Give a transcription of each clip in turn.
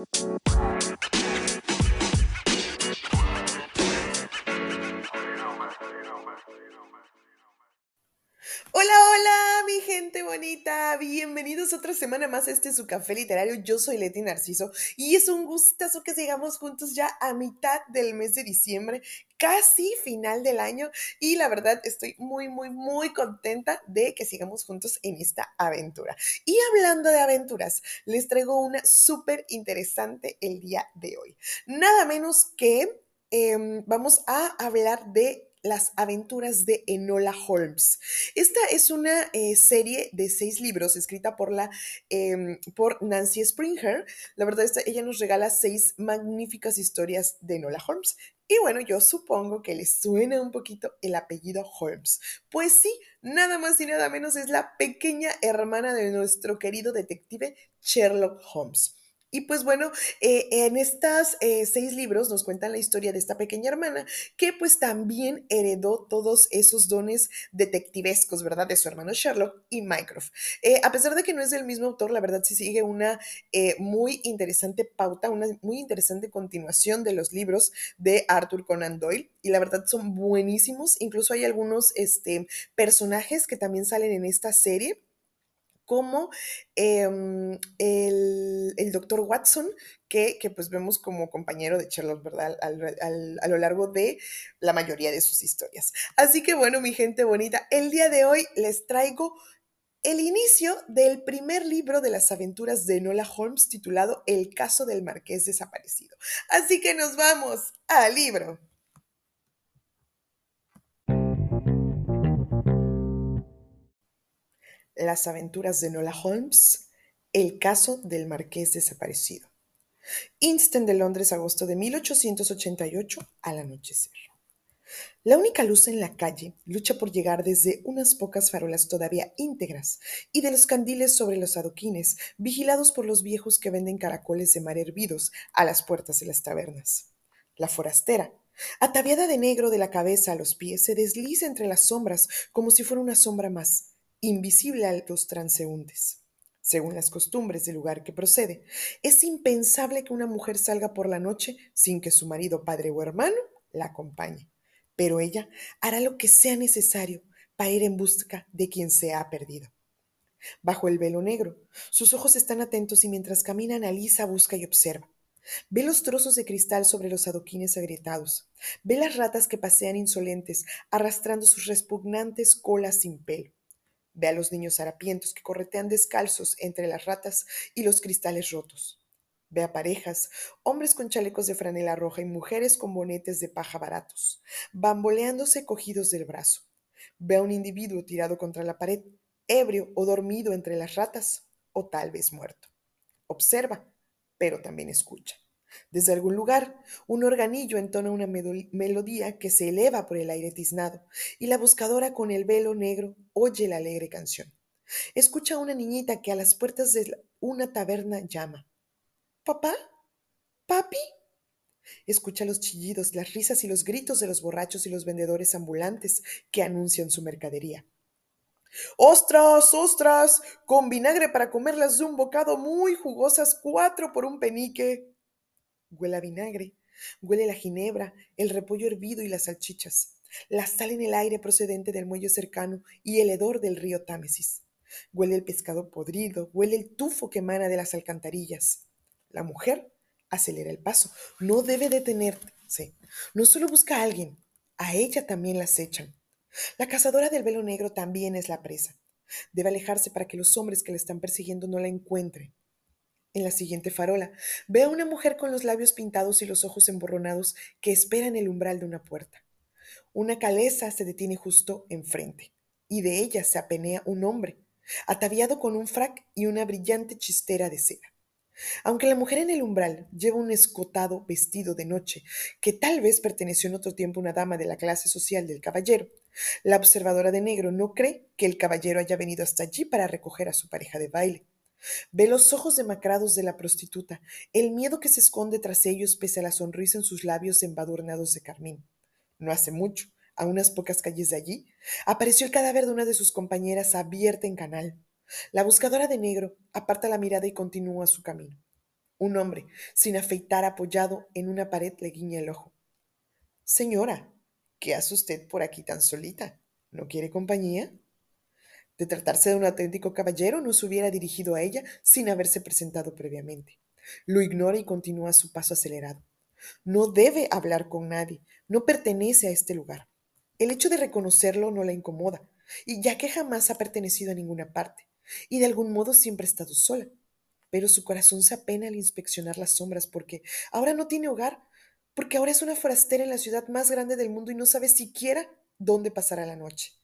Música bonita. Bienvenidos otra semana más a este su café literario. Yo soy Leti Narciso y es un gustazo que sigamos juntos ya a mitad del mes de diciembre, casi final del año. Y la verdad estoy muy, muy, muy contenta de que sigamos juntos en esta aventura. Y hablando de aventuras, les traigo una súper interesante el día de hoy. Nada menos que em, vamos a hablar de las aventuras de Enola Holmes. Esta es una eh, serie de seis libros escrita por, la, em, por Nancy Springer. La verdad es que ella nos regala seis magníficas historias de Enola Holmes. Y bueno, yo supongo que les suena un poquito el apellido Holmes. Pues sí, nada más y nada menos es la pequeña hermana de nuestro querido detective Sherlock Holmes. Y pues bueno, eh, en estos eh, seis libros nos cuentan la historia de esta pequeña hermana que pues también heredó todos esos dones detectivescos, ¿verdad? De su hermano Sherlock y Mycroft. Eh, a pesar de que no es del mismo autor, la verdad sí sigue una muy interesante pauta, una muy interesante continuación de los libros de Arthur Conan Doyle y la verdad son buenísimos. Incluso hay algunos este, personajes que también salen en esta serie como em, el, doctor Watson, que, pues vemos como compañero de Sherlock, ¿verdad? a lo largo de la mayoría de sus historias. Así que bueno, mi gente bonita, el día de hoy les traigo el inicio del primer libro de las aventuras de Nola Holmes titulado El caso del marqués desaparecido. Así que nos vamos al libro. Las aventuras de Nola Holmes, El caso del marqués desaparecido. Instant de Londres, agosto de 1888, al anochecer. La única luz en la calle lucha por llegar desde unas pocas farolas todavía íntegras y de los candiles sobre los adoquines, vigilados por los viejos que venden caracoles de mar hervidos a las puertas de las tabernas. La forastera, ataviada de negro de la cabeza a los pies, se desliza entre las sombras como si fuera una sombra más, invisible a los transeúntes. Según las costumbres del lugar que procede, es impensable que una mujer salga por la noche sin que su marido, padre o hermano la acompañe. Pero ella hará lo que sea necesario para ir en busca de quien se ha perdido. Bajo el velo negro, sus ojos están atentos y mientras camina analiza, busca y observa. Ve los trozos de cristal sobre los adoquines agrietados. Ve las ratas que pasean insolentes, arrastrando sus repugnantes colas sin pelo. Ve a los niños harapientos que corretean descalzos entre las ratas y los cristales rotos. Ve a parejas, hombres con chalecos de franela roja y mujeres con bonetes de paja baratos, bamboleándose cogidos del brazo. Ve a un individuo tirado contra la pared, ebrio o dormido entre las ratas, o tal vez muerto. Observa, pero también escucha. Desde algún lugar, un organillo entona una melodía que se eleva por el aire tiznado, y la buscadora con el velo negro oye la alegre canción. Escucha a una niñita que a las puertas de una taberna llama. ¿Papá? ¿Papi? Escucha los chillidos, las risas y los gritos de los borrachos y los vendedores ambulantes que anuncian su mercadería. ¡Ostras, ostras! Con vinagre para comerlas de un bocado muy jugosas, cuatro por un penique. Huele a vinagre, huele la ginebra, el repollo hervido y las salchichas, la sal en el aire procedente del muelle cercano y el hedor del río Támesis. Huele el pescado podrido, huele el tufo que emana de las alcantarillas. La mujer acelera el paso, no debe detenerse. No solo busca a alguien, a ella también la acechan. La cazadora del velo negro también es la presa. Debe alejarse para que los hombres que la están persiguiendo no la encuentren. En la siguiente farola, ve a una mujer con los labios pintados y los ojos emborronados que espera en el umbral de una puerta. Una caleza se detiene justo enfrente, y de ella se apenea un hombre, ataviado con un frac y una brillante chistera de seda. Aunque la mujer en el umbral lleva un escotado vestido de noche, que tal vez perteneció en otro tiempo a una dama de la clase social del caballero, la observadora de negro no cree que el caballero haya venido hasta allí para recoger a su pareja de baile. Ve los ojos demacrados de la prostituta, el miedo que se esconde tras ellos pese a la sonrisa en sus labios embadurnados de carmín. No hace mucho, a unas pocas calles de allí, apareció el cadáver de una de sus compañeras abierta en canal. La buscadora de negro aparta la mirada y continúa su camino. Un hombre, sin afeitar, apoyado en una pared, le guiña el ojo. Señora, ¿qué hace usted por aquí tan solita? ¿No quiere compañía? De tratarse de un auténtico caballero, no se hubiera dirigido a ella sin haberse presentado previamente. Lo ignora y continúa su paso acelerado. No debe hablar con nadie, no pertenece a este lugar. El hecho de reconocerlo no la incomoda, y ya que jamás ha pertenecido a ninguna parte, y de algún modo siempre ha estado sola. Pero su corazón se apena al inspeccionar las sombras porque ahora no tiene hogar, porque ahora es una forastera en la ciudad más grande del mundo y no sabe siquiera dónde pasará la noche.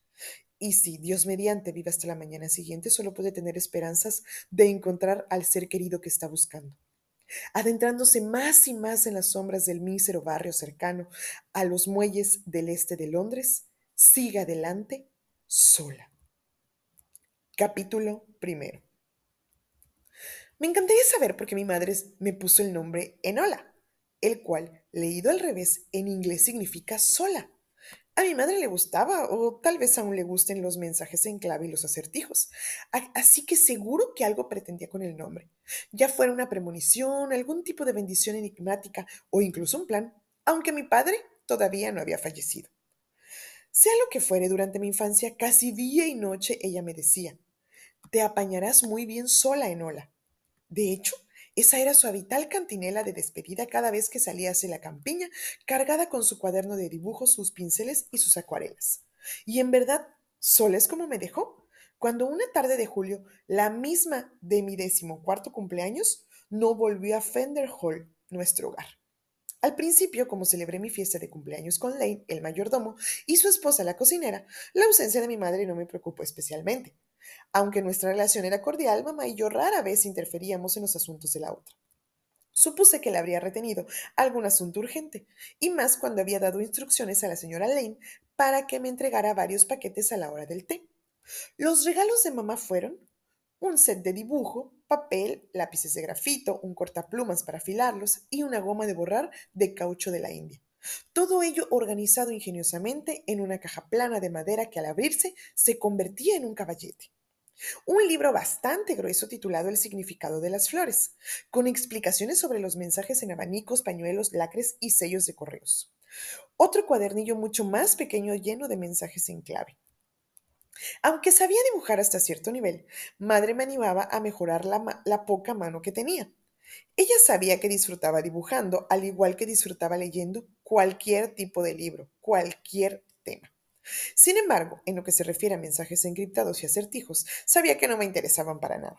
Y si Dios mediante vive hasta la mañana siguiente, solo puede tener esperanzas de encontrar al ser querido que está buscando. Adentrándose más y más en las sombras del mísero barrio cercano a los muelles del este de Londres, sigue adelante sola. Capítulo primero. Me encantaría saber por qué mi madre me puso el nombre Enola, el cual, leído al revés, en inglés significa sola. A mi madre le gustaba, o tal vez aún le gusten los mensajes en clave y los acertijos. Así que seguro que algo pretendía con el nombre. Ya fuera una premonición, algún tipo de bendición enigmática o incluso un plan, aunque mi padre todavía no había fallecido. Sea lo que fuere, durante mi infancia, casi día y noche ella me decía, te apañarás muy bien sola, Enola. De hecho, esa era su habitual cantinela de despedida cada vez que salía hacia la campiña, cargada con su cuaderno de dibujos, sus pinceles y sus acuarelas. Y en verdad, sola es como me dejó. Cuando una tarde de julio, la misma de mi decimocuarto cumpleaños, no volvió a Fender Hall, nuestro hogar. Al principio, como celebré mi fiesta de cumpleaños con Lane, el mayordomo, y su esposa, la cocinera, la ausencia de mi madre no me preocupó especialmente. Aunque nuestra relación era cordial, mamá y yo rara vez interferíamos en los asuntos de la otra. Supuse que le habría retenido algún asunto urgente, y más cuando había dado instrucciones a la señora Lane para que me entregara varios paquetes a la hora del té. Los regalos de mamá fueron un set de dibujo, papel, lápices de grafito, un cortaplumas para afilarlos y una goma de borrar de caucho de la India. Todo ello organizado ingeniosamente en una caja plana de madera que al abrirse se convertía en un caballete. Un libro bastante grueso titulado El significado de las flores, con explicaciones sobre los mensajes en abanicos, pañuelos, lacres y sellos de correos. Otro cuadernillo mucho más pequeño lleno de mensajes en clave. Aunque sabía dibujar hasta cierto nivel, madre me animaba a mejorar la, la poca mano que tenía. Ella sabía que disfrutaba dibujando, al igual que disfrutaba leyendo cualquier tipo de libro, cualquier tema. Sin embargo, en lo que se refiere a mensajes encriptados y acertijos, sabía que no me interesaban para nada.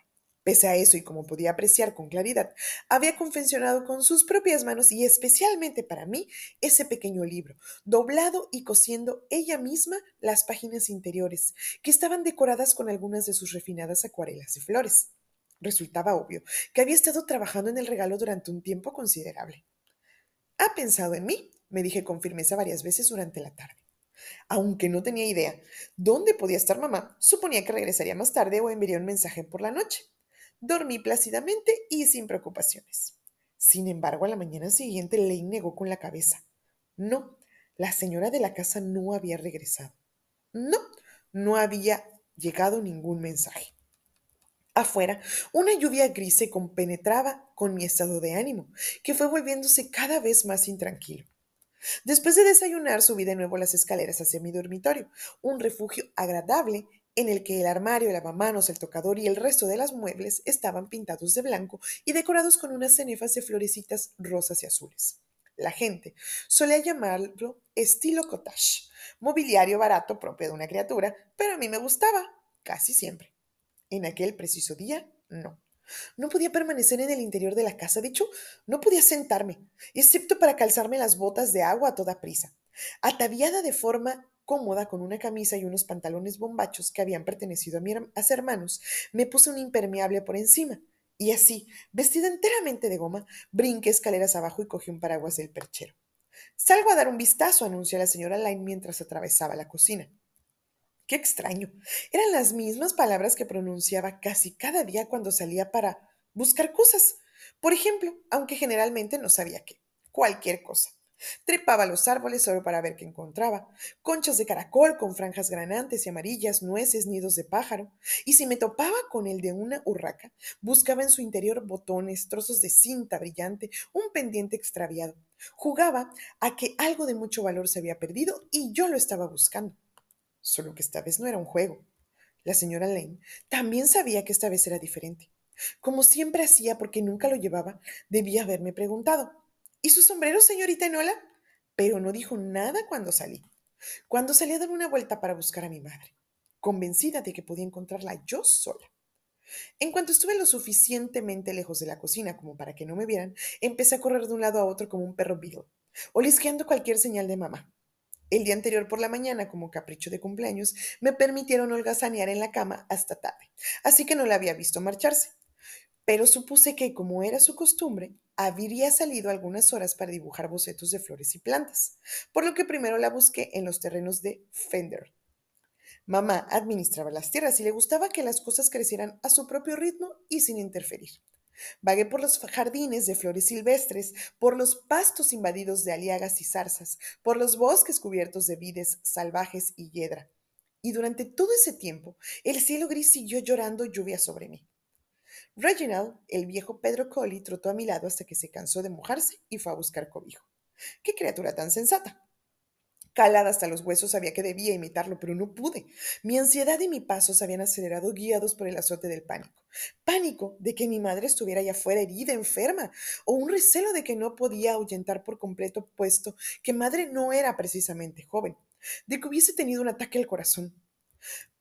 Pese a eso, y como podía apreciar con claridad, había confeccionado con sus propias manos y especialmente para mí ese pequeño libro, doblado y cosiendo ella misma las páginas interiores, que estaban decoradas con algunas de sus refinadas acuarelas y flores. Resultaba obvio que había estado trabajando en el regalo durante un tiempo considerable. Ha pensado en mí, me dije con firmeza varias veces durante la tarde. Aunque no tenía idea dónde podía estar mamá, suponía que regresaría más tarde o enviaría un mensaje por la noche. Dormí plácidamente y sin preocupaciones. Sin embargo, a la mañana siguiente Lane negó con la cabeza. No, la señora de la casa no había regresado. No, no había llegado ningún mensaje. Afuera, una lluvia gris se compenetraba con mi estado de ánimo, que fue volviéndose cada vez más intranquilo. Después de desayunar, subí de nuevo las escaleras hacia mi dormitorio, un refugio agradable en el que el armario, el lavamanos, el tocador y el resto de los muebles estaban pintados de blanco y decorados con unas cenefas de florecitas rosas y azules. La gente solía llamarlo estilo cottage, mobiliario barato propio de una criatura, pero a mí me gustaba casi siempre. En aquel preciso día, no. No podía permanecer en el interior de la casa, de hecho, no podía sentarme, excepto para calzarme las botas de agua a toda prisa. Ataviada de forma cómoda con una camisa y unos pantalones bombachos que habían pertenecido a mis hermanos, me puse un impermeable por encima. Y así, vestida enteramente de goma, brinqué escaleras abajo y cogí un paraguas del perchero. Salgo a dar un vistazo, anunció la señora Lyne mientras atravesaba la cocina. Qué extraño. Eran las mismas palabras que pronunciaba casi cada día cuando salía para buscar cosas. Por ejemplo, aunque generalmente no sabía qué. Cualquier cosa. Trepaba los árboles solo para ver qué encontraba. Conchas de caracol con franjas granantes y amarillas, nueces, nidos de pájaro. Y si me topaba con el de una urraca, buscaba en su interior botones, trozos de cinta brillante, un pendiente extraviado. Jugaba a que algo de mucho valor se había perdido y yo lo estaba buscando. Solo que esta vez no era un juego. La señora Lane también sabía que esta vez era diferente. Como siempre hacía porque nunca lo llevaba, debía haberme preguntado. ¿Y su sombrero, señorita Enola? Pero no dijo nada cuando salí. Cuando salí a dar una vuelta para buscar a mi madre, convencida de que podía encontrarla yo sola. En cuanto estuve lo suficientemente lejos de la cocina como para que no me vieran, empecé a correr de un lado a otro como un perro beagle, olisqueando cualquier señal de mamá. El día anterior por la mañana, como capricho de cumpleaños, me permitieron holgazanear en la cama hasta tarde, así que no la había visto marcharse pero supuse que, como era su costumbre, habría salido algunas horas para dibujar bocetos de flores y plantas, por lo que primero la busqué en los terrenos de Fender. Mamá administraba las tierras y le gustaba que las cosas crecieran a su propio ritmo y sin interferir. Vagué por los jardines de flores silvestres, por los pastos invadidos de aliagas y zarzas, por los bosques cubiertos de vides salvajes y hiedra. Y durante todo ese tiempo, el cielo gris siguió llorando lluvia sobre mí. Reginald, el viejo Pedro Collie, trotó a mi lado hasta que se cansó de mojarse y fue a buscar cobijo. ¡Qué criatura tan sensata! Calada hasta los huesos sabía que debía imitarlo, pero no pude. Mi ansiedad y mi paso se habían acelerado guiados por el azote del pánico. Pánico de que mi madre estuviera allá afuera herida, enferma, o un recelo de que no podía ahuyentar por completo, puesto que madre no era precisamente joven, de que hubiese tenido un ataque al corazón.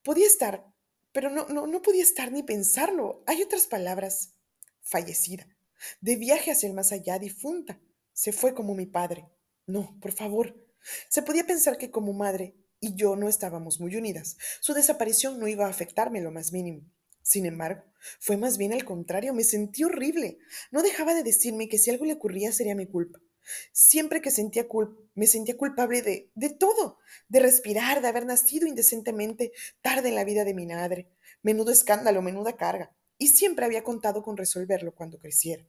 Podía estar pero no, no, no podía estar ni pensarlo. Hay otras palabras. Fallecida. De viaje hacia el más allá, difunta. Se fue como mi padre. No, por favor. Se podía pensar que como madre y yo no estábamos muy unidas. Su desaparición no iba a afectarme lo más mínimo. Sin embargo, fue más bien al contrario, me sentí horrible. No dejaba de decirme que si algo le ocurría sería mi culpa. Siempre que sentía me sentía culpable de, de todo, de respirar, de haber nacido indecentemente tarde en la vida de mi madre. Menudo escándalo, menuda carga. Y siempre había contado con resolverlo cuando creciera.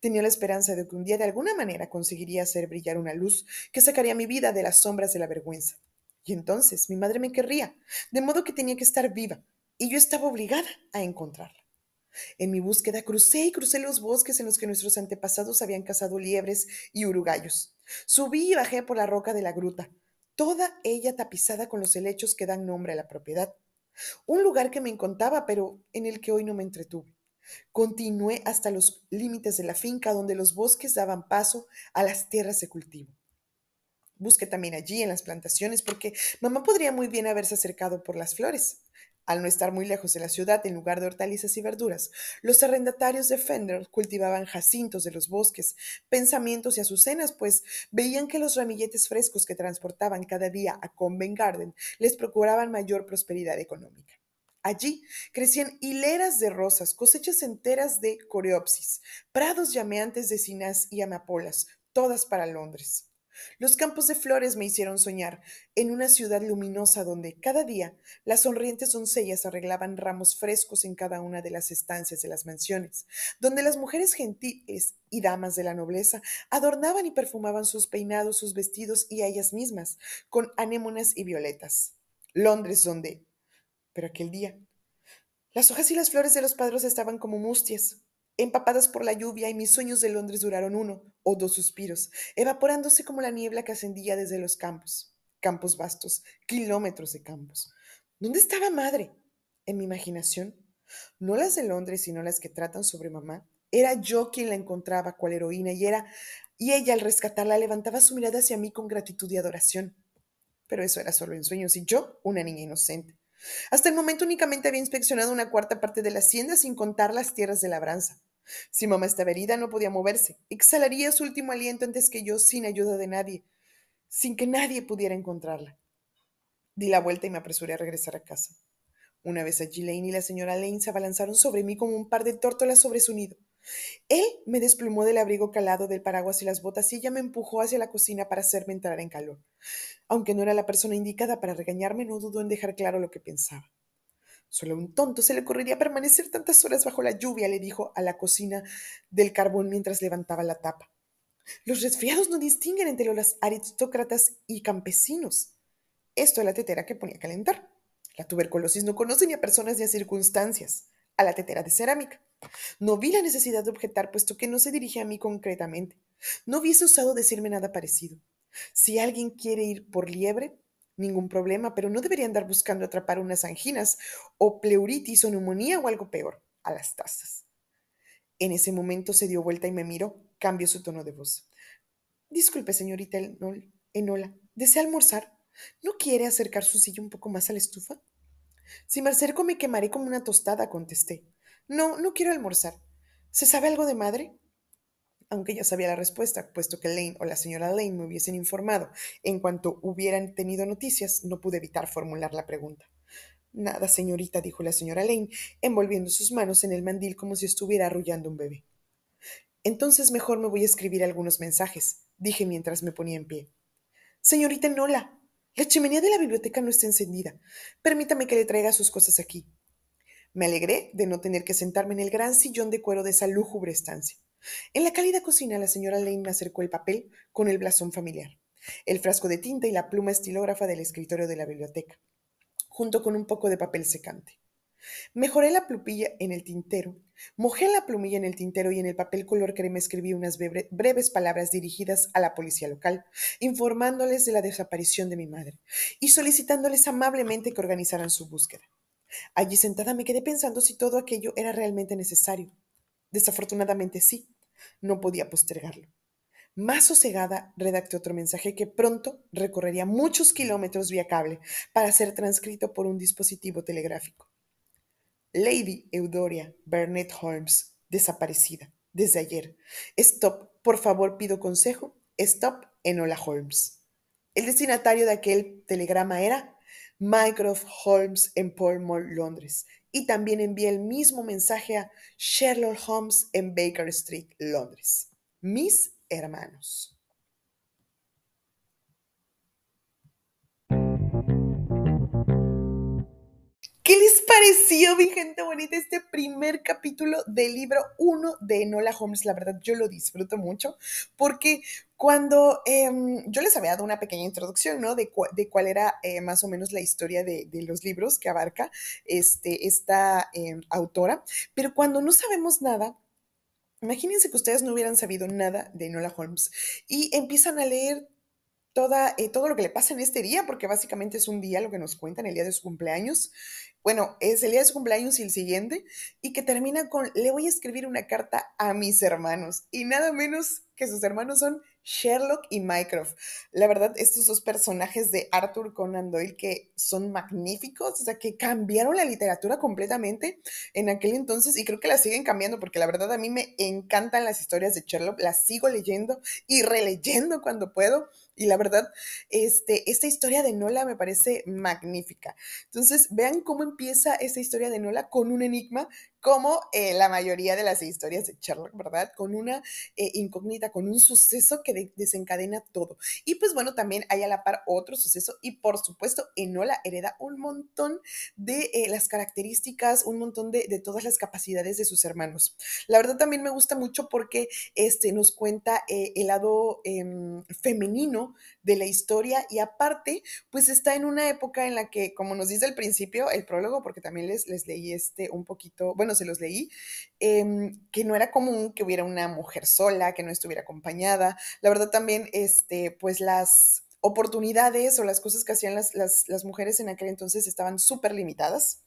Tenía la esperanza de que un día de alguna manera conseguiría hacer brillar una luz que sacaría mi vida de las sombras de la vergüenza. Y entonces mi madre me querría, de modo que tenía que estar viva, y yo estaba obligada a encontrarla. En mi búsqueda crucé y crucé los bosques en los que nuestros antepasados habían cazado liebres y urugallos. Subí y bajé por la roca de la gruta, toda ella tapizada con los helechos que dan nombre a la propiedad. Un lugar que me encantaba, pero en el que hoy no me entretuve. Continué hasta los límites de la finca donde los bosques daban paso a las tierras de cultivo. Busqué también allí en las plantaciones porque mamá podría muy bien haberse acercado por las flores. Al no estar muy lejos de la ciudad, en lugar de hortalizas y verduras, los arrendatarios de Fender cultivaban jacintos de los bosques, pensamientos y azucenas, pues veían que los ramilletes frescos que transportaban cada día a Convent Garden les procuraban mayor prosperidad económica. Allí crecían hileras de rosas, cosechas enteras de coreopsis, prados llameantes de cinas y amapolas, todas para Londres. Los campos de flores me hicieron soñar en una ciudad luminosa donde cada día las sonrientes doncellas arreglaban ramos frescos en cada una de las estancias de las mansiones, donde las mujeres gentiles y damas de la nobleza adornaban y perfumaban sus peinados, sus vestidos y a ellas mismas con anémonas y violetas. Londres donde... Pero aquel día, las hojas y las flores de los padres estaban como mustias, empapadas por la lluvia y mis sueños de Londres duraron uno o dos suspiros, evaporándose como la niebla que ascendía desde los campos, campos vastos, kilómetros de campos. ¿Dónde estaba madre? En mi imaginación, no las de Londres, sino las que tratan sobre mamá. Era yo quien la encontraba cual heroína y era y ella al rescatarla levantaba su mirada hacia mí con gratitud y adoración. Pero eso era solo en sueños y yo, una niña inocente. Hasta el momento únicamente había inspeccionado una cuarta parte de la hacienda sin contar las tierras de labranza. Si mamá estaba herida, no podía moverse. Exhalaría su último aliento antes que yo, sin ayuda de nadie, sin que nadie pudiera encontrarla. Di la vuelta y me apresuré a regresar a casa. Una vez allí, Lane y la señora Lane se abalanzaron sobre mí como un par de tórtolas sobre su nido. Él me desplumó del abrigo calado del paraguas y las botas y ella me empujó hacia la cocina para hacerme entrar en calor. Aunque no era la persona indicada para regañarme, no dudó en dejar claro lo que pensaba. Solo a un tonto se le ocurriría permanecer tantas horas bajo la lluvia, le dijo a la cocina del carbón mientras levantaba la tapa. Los resfriados no distinguen entre los aristócratas y campesinos. Esto es la tetera que ponía a calentar. La tuberculosis no conoce ni a personas ni a circunstancias, a la tetera de cerámica. No vi la necesidad de objetar, puesto que no se dirige a mí concretamente. No hubiese usado decirme nada parecido. Si alguien quiere ir por liebre, ningún problema, pero no debería andar buscando atrapar unas anginas o pleuritis o neumonía o algo peor, a las tazas. En ese momento se dio vuelta y me miró. Cambió su tono de voz. Disculpe, señorita Enola, ¿desea almorzar? ¿No quiere acercar su silla un poco más a la estufa? Si me acerco me quemaré como una tostada, contesté. No, no quiero almorzar. ¿Se sabe algo de madre? Aunque ya sabía la respuesta, puesto que Lane o la señora Lane me hubiesen informado en cuanto hubieran tenido noticias, no pude evitar formular la pregunta. Nada, señorita, dijo la señora Lane, envolviendo sus manos en el mandil como si estuviera arrullando un bebé. Entonces mejor me voy a escribir algunos mensajes, dije mientras me ponía en pie. Señorita Nola, la chimenea de la biblioteca no está encendida. Permítame que le traiga sus cosas aquí. Me alegré de no tener que sentarme en el gran sillón de cuero de esa lúgubre estancia. En la cálida cocina, la señora Lane me acercó el papel con el blasón familiar, el frasco de tinta y la pluma estilógrafa del escritorio de la biblioteca, junto con un poco de papel secante. Mejoré la plumilla en el tintero, mojé la plumilla en el tintero y en el papel color crema escribí unas breves palabras dirigidas a la policía local, informándoles de la desaparición de mi madre y solicitándoles amablemente que organizaran su búsqueda. Allí sentada me quedé pensando si todo aquello era realmente necesario. Desafortunadamente sí, no podía postergarlo. Más sosegada, redacté otro mensaje que pronto recorrería muchos kilómetros vía cable para ser transcrito por un dispositivo telegráfico. Lady Eudoria Burnett Holmes, desaparecida, desde ayer. Stop, por favor, pido consejo. Stop, Enola Holmes. El destinatario de aquel telegrama era Mycroft Holmes en Mall, Londres, y también envié el mismo mensaje a Sherlock Holmes en Baker Street, Londres. Mis hermanos. Pareció, mi gente bonita, este primer capítulo del libro 1 de Enola Holmes? La verdad, yo lo disfruto mucho porque cuando em, yo les había dado una pequeña introducción, ¿no? De, cuál era eh, más o menos la historia de, los libros que abarca este, esta em, autora, pero cuando no sabemos nada, imagínense que ustedes no hubieran sabido nada de Enola Holmes y empiezan a leer Toda, eh, todo lo que le pasa en este día, porque básicamente es un día lo que nos cuentan, el día de su cumpleaños, bueno, es el día de su cumpleaños y el siguiente, y que termina con, le voy a escribir una carta a mis hermanos, y nada menos que sus hermanos son Sherlock y Mycroft. La verdad, estos dos personajes de Arthur Conan Doyle que son magníficos, o sea, que cambiaron la literatura completamente en aquel entonces y creo que la siguen cambiando porque la verdad a mí me encantan las historias de Sherlock, las sigo leyendo y releyendo cuando puedo. Y la verdad, este, esta historia de Nola me parece magnífica. Entonces, vean cómo empieza esta historia de Nola con un enigma como eh, la mayoría de las historias de Sherlock, ¿verdad? Con una eh, incógnita, con un suceso que desencadena todo. Y pues bueno, también hay a la par otro suceso y por supuesto Enola hereda un montón de eh, las características, un montón de, de, todas las capacidades de sus hermanos. La verdad también me gusta mucho porque este, nos cuenta el lado em, femenino de la historia y aparte, pues está en una época en la que, como nos dice al principio, el prólogo, porque también les, les leí este un poquito, bueno, se los leí, em, que no era común que hubiera una mujer sola, que no estuviera acompañada. La verdad también, este, pues las oportunidades o las cosas que hacían las, las, mujeres en aquel entonces estaban súper limitadas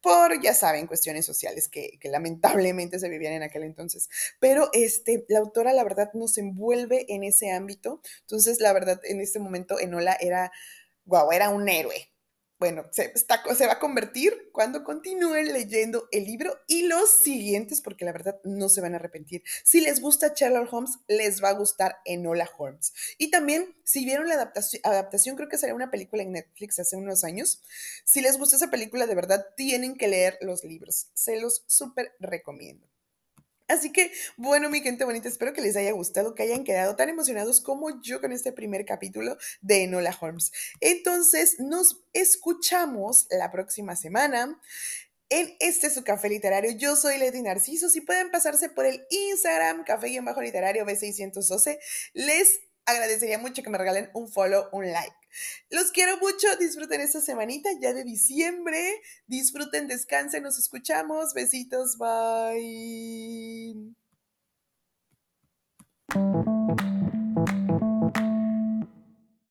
por, ya saben, cuestiones sociales que, que, lamentablemente se vivían en aquel entonces. Pero este, la autora, la verdad, nos envuelve en ese ámbito. Entonces, la verdad, en este momento, Enola era, wow, era un héroe bueno, se, va a convertir cuando continúen leyendo el libro y los siguientes, porque la verdad no se van a arrepentir. Si les gusta Sherlock Holmes, les va a gustar Enola Holmes. Y también, si vieron la adaptación, adaptación, creo que sería una película en Netflix hace unos años, si les gusta esa película, de verdad tienen que leer los libros. Se los súper recomiendo. Así que, bueno, mi gente bonita, espero que les haya gustado, que hayan quedado tan emocionados como yo con este primer capítulo de Enola Holmes. Entonces, nos escuchamos la próxima semana. en este su café literario. Yo soy Leti Narciso. Si pueden pasarse por el Instagram, café y bajo literario B612, les agradecería mucho que me regalen un follow, un like. Los quiero mucho, disfruten esta semanita ya de diciembre, disfruten, descansen, nos escuchamos, besitos, bye.